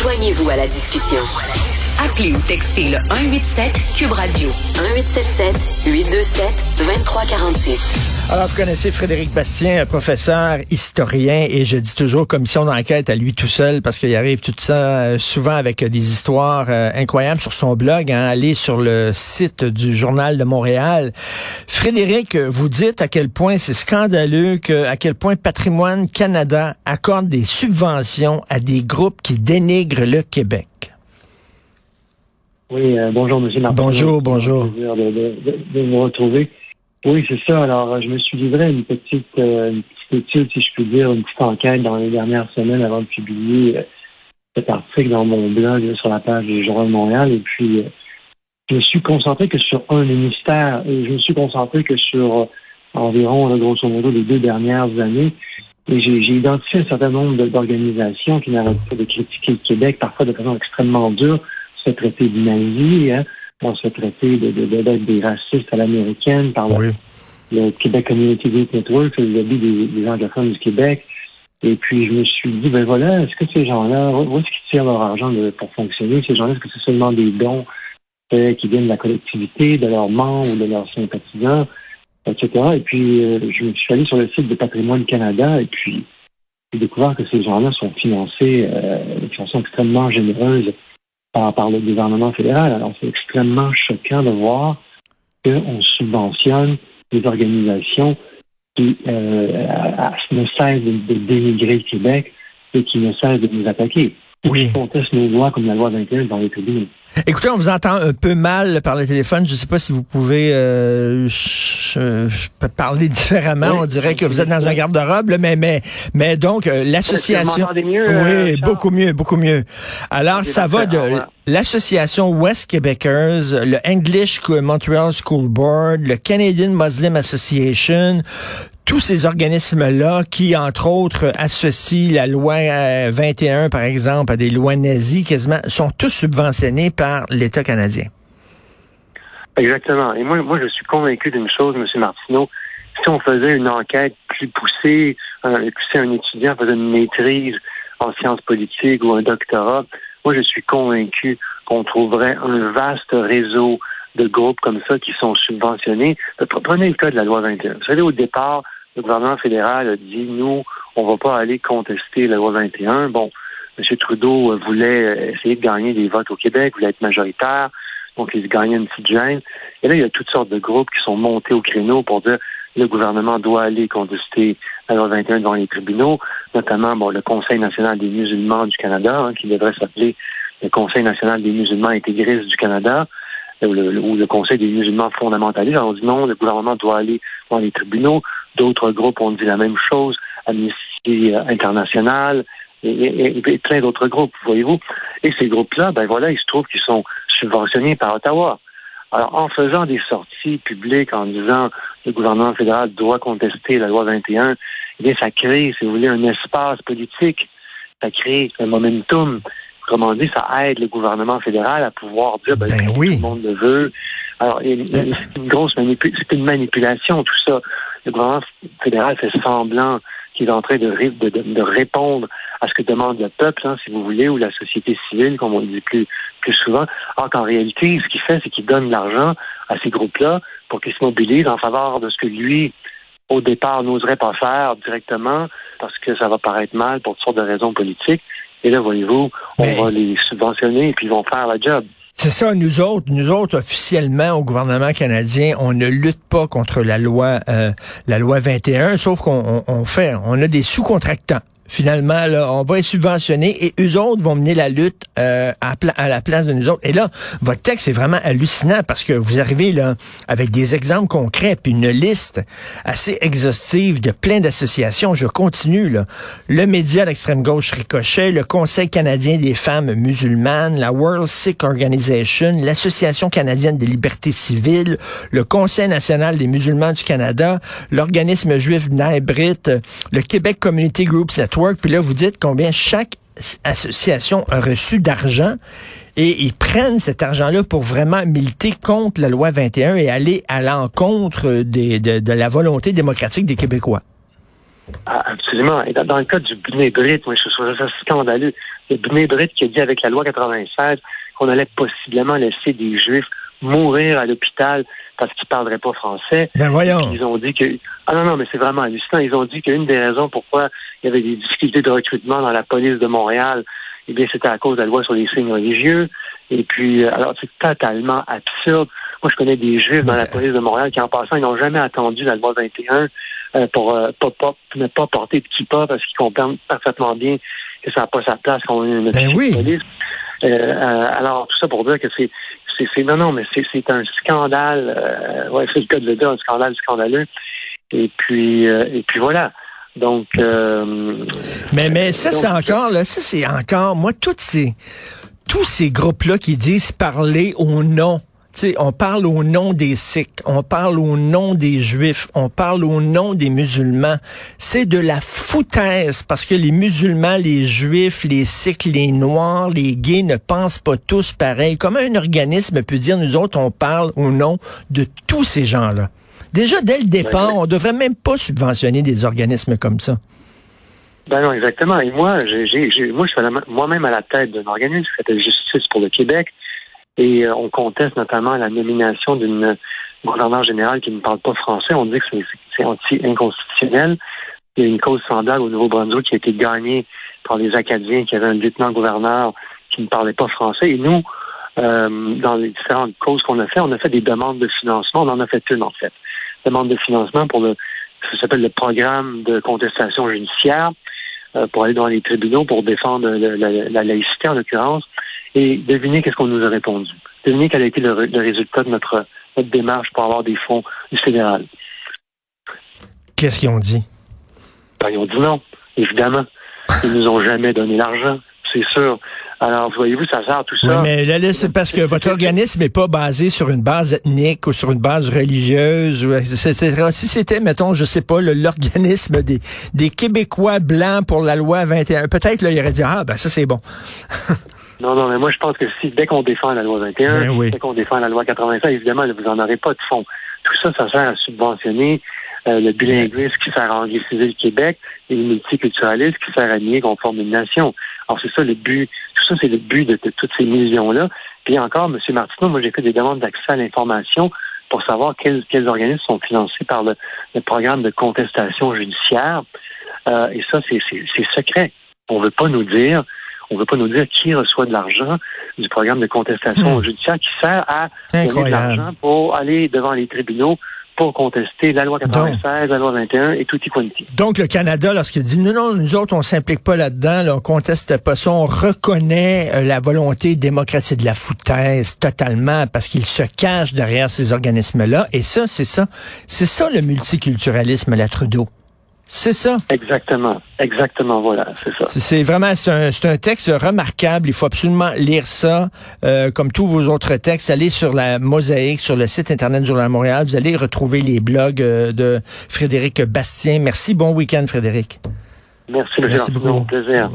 Joignez-vous à la discussion. Appelez ou textez le 187 Cube Radio 1877 827 2346. Alors, vous connaissez Frédéric Bastien, professeur, historien, et je dis toujours commission d'enquête à lui tout seul parce qu'il arrive tout ça euh, souvent avec des histoires euh, incroyables sur son blog. Hein, allez sur le site du Journal de Montréal. Frédéric, vous dites à quel point c'est scandaleux, que, à quel point Patrimoine Canada accorde des subventions à des groupes qui dénigrent le Québec. Oui, euh, bonjour, Monsieur Martin. Bonjour, bonjour. plaisir de, de, de, vous retrouver. Oui, c'est ça. Alors, je me suis livré à une petite, euh, une petite étude, si je puis dire, une petite enquête dans les dernières semaines avant de publier euh, cet article dans mon blog sur la page du Journal de Montréal. Et puis, je me suis concentré que sur un ministère et je me suis concentré que sur environ, grosso modo, les deux dernières années. Et j'ai identifié un certain nombre d'organisations qui n'arrêtent pas de critiquer le Québec, parfois de façon extrêmement dure se traiter du nazi, hein, on se traiter de, de, d'être des racistes à l'américaine par le, Québec Community Group Network, le lobby des, des anglophones du Québec. Et puis, je me suis dit, ben voilà, est-ce que ces gens-là, où est-ce qu'ils tirent leur argent pour fonctionner? Ces gens-là, est-ce que c'est seulement des dons euh, qui viennent de la collectivité, de leurs membres ou de leurs sympathisants, etc. Et puis, euh, je me suis allé sur le site de Patrimoine Canada et puis j'ai découvert que ces gens-là sont financés euh, de façon extrêmement généreuse par, le gouvernement fédéral. Alors, c'est extrêmement choquant de voir qu'on subventionne des organisations qui euh, ne cessent de, dénigrer le Québec et qui ne cessent de nous attaquer. Oui. Nos lois comme la loi 21 dans les tribunaux. Écoutez, on vous entend un peu mal par le téléphone. Je ne sais pas si vous pouvez euh, parler différemment. on dirait que vous êtes dans un garde-robe, mais mais mais donc euh, l'association. mieux Oui, euh, beaucoup mieux, beaucoup mieux. Alors ça va de l'association West Québecers, le English Montreal School Board, le Canadian Muslim Association, tous ces organismes-là qui, entre autres, associent la loi 21, euh, par exemple, à des lois nazies quasiment, sont tous subventionnés par l'État canadien. Exactement. Et moi, moi, je suis convaincu d'une chose, M. Martineau. Si on faisait une enquête plus poussée, si un étudiant faisait une maîtrise en sciences politiques ou un doctorat, moi, je suis convaincu qu'on trouverait un vaste réseau de groupes comme ça qui sont subventionnés. Prenez le cas de la loi 21. Vous savez, au départ, le gouvernement fédéral a dit, nous, on va pas aller contester la loi 21. Bon, M. Trudeau voulait essayer de gagner des votes au Québec, voulait être majoritaire, donc il gagnait une petite gêne. Et là, il y a toutes sortes de groupes qui sont montés au créneau pour dire le gouvernement doit aller contester la loi 21 devant les tribunaux, notamment bon, le Conseil national des musulmans du Canada, hein, qui devrait s'appeler le Conseil national des musulmans intégristes du Canada, ou le, Conseil des musulmans fondamentalistes. on dit non, le gouvernement doit aller dans les tribunaux. D'autres groupes ont dit la même chose, Amnesty International et, plein d'autres groupes, voyez-vous. Et ces groupes-là, ben voilà, il se trouve qu'ils sont subventionnés par Ottawa. Alors, en faisant des sorties publiques en disant le gouvernement fédéral doit contester la loi 21, eh bien, ça crée, si vous voulez, un espace politique. Ça crée un momentum. Comment dire, ça aide le gouvernement fédéral à pouvoir dire, ben, ben oui. tout le monde le veut. Alors, c'est une grosse manipulation, c'est une manipulation, tout ça. Le gouvernement fédéral fait semblant qu'il est en train de, de, répondre à ce que demande le peuple, hein, si vous voulez, ou la société civile, comme on le dit plus, plus souvent. Alors qu'en réalité, ce qu'il fait, c'est qu'il donne de l'argent à ces groupes-là pour qu'ils se mobilisent en faveur de ce que lui, au départ, n'oserait pas faire directement parce que ça va paraître mal pour toutes sortes de raisons politiques. Et là, voyez-vous, on va les subventionner et puis ils vont faire la job. C'est ça, nous autres, nous autres officiellement au gouvernement canadien, on ne lutte pas contre la loi, euh, la loi 21, sauf qu'on on fait, on a des sous-contractants finalement, là, on va être subventionné et eux autres vont mener la lutte euh, à, la place de nous autres. Et là, votre texte est vraiment hallucinant parce que vous arrivez là avec des exemples concrets puis une liste assez exhaustive de plein d'associations. Je continue là. Le média d'extrême gauche Ricochet, le Conseil canadien des femmes musulmanes, la World Sikh Organization, l'Association canadienne des libertés civiles, le Conseil national des musulmans du Canada, l'organisme juif Naibrit, le Québec Community Groups Network, puis là, vous dites combien chaque association a reçu d'argent et ils prennent cet argent-là pour vraiment militer contre la loi 21 et aller à l'encontre de, de, la volonté démocratique des Québécois. Ah, absolument. Et dans, le cas du Bnei Brit, moi, je trouve ça scandaleux. Le Bnei Brit qui a dit avec la loi 96 qu'on allait possiblement laisser des Juifs mourir à l'hôpital parce qu'ils parleraient pas français. Ben voyons. Ils ont dit que ah non non mais c'est vraiment hallucinant. Ils ont dit qu'une des raisons pourquoi il y avait des difficultés de recrutement dans la police de Montréal, eh bien c'était à cause de la loi sur les signes religieux. Et puis euh, alors c'est totalement absurde. Moi je connais des juifs dans la police de Montréal qui en passant ils n'ont jamais attendu la loi 21 euh, pour euh, pas, pas, ne pas porter de kippa parce qu'ils comprennent parfaitement bien que ça n'a pas sa place quand on est une ben oui. police. alors tout ça pour dire que c'est c'est non, non, mais c'est un scandale. Euh, ouais, c'est le cas de le dire, un scandale scandaleux. Et puis, euh, et puis voilà. Donc. Euh, mais mais ça c'est encore là, ça c'est encore. Moi, toutes ces tous ces groupes là qui disent parler au nom on parle au nom des Sikhs, on parle au nom des Juifs, on parle au nom des musulmans. C'est de la foutaise parce que les musulmans, les Juifs, les Sikhs, les Noirs, les gays ne pensent pas tous pareil. Comment un organisme peut dire, nous autres, on parle au nom de tous ces gens-là? Déjà, dès le départ, on devrait même pas subventionner des organismes comme ça. Ben non, exactement. Et moi, j'ai, moi, je suis moi-même à la tête d'un organisme qui s'appelle Justice pour le Québec. Et euh, on conteste notamment la nomination d'une gouverneure générale qui ne parle pas français. On dit que c'est anti-inconstitutionnel. Il y a une cause semblable au Nouveau-Brunswick qui a été gagnée par les Acadiens qui avaient un lieutenant-gouverneur qui ne parlait pas français. Et nous, euh, dans les différentes causes qu'on a fait, on a fait des demandes de financement. On en a fait une, en fait. Demande de financement pour le, ce qui s'appelle le programme de contestation judiciaire, euh, pour aller dans les tribunaux pour défendre la laïcité, en l'occurrence. Et devinez qu'est-ce qu'on nous a répondu. Devinez quel a été le, résultat de notre, notre, démarche pour avoir des fonds du fédéral. Qu'est-ce qu'ils ont dit? Ben, ils ont dit non, évidemment. Ils nous ont jamais donné l'argent, c'est sûr. Alors, voyez-vous, ça sert tout ça. Oui, mais là, c'est parce que votre organisme n'est pas basé sur une base ethnique ou sur une base religieuse, ou etc. Si c'était, mettons, je sais pas, l'organisme des, des Québécois blancs pour la loi 21, peut-être, là, il aurait dit, ah, ben, ça, c'est bon. Non, non, mais moi, je pense que si, dès qu'on défend la loi 21, ben dès qu'on défend la loi 85, évidemment, vous n'en aurez pas de fonds. Tout ça, ça sert à subventionner euh, le bilinguisme qui sert à angliciser le Québec et le multiculturalisme qui sert à nier qu'on forme une nation. Alors, c'est ça le but. Tout ça, c'est le but de, toutes ces millions-là. Puis encore, M. Martineau, moi, j'ai fait des demandes d'accès à l'information pour savoir quels, quels organismes sont financés par le, programme de contestation judiciaire. Euh, et ça, c'est secret. On ne veut pas nous dire on ne veut pas nous dire qui reçoit de l'argent du programme de contestation hmm. judiciaire qui sert à donner de l'argent pour aller devant les tribunaux contester la loi 96, la loi 21 et tout y quanti. Donc, le Canada, lorsqu'il dit non, non, nous autres, on s'implique pas là-dedans, là, on conteste pas ça, on reconnaît euh, la volonté démocratique de la foutaise totalement parce qu'il se cache derrière ces organismes-là. Et ça, c'est ça. C'est ça le multiculturalisme, la Trudeau. C'est ça. Exactement. Exactement, voilà, c'est ça. C'est vraiment, c'est un, un, texte remarquable. Il faut absolument lire ça. Euh, comme tous vos autres textes, allez sur la mosaïque, sur le site Internet du Journal Montréal. Vous allez retrouver les blogs euh, de Frédéric Bastien. Merci. Bon week-end, Frédéric. Merci, Merci beaucoup. Plaisir.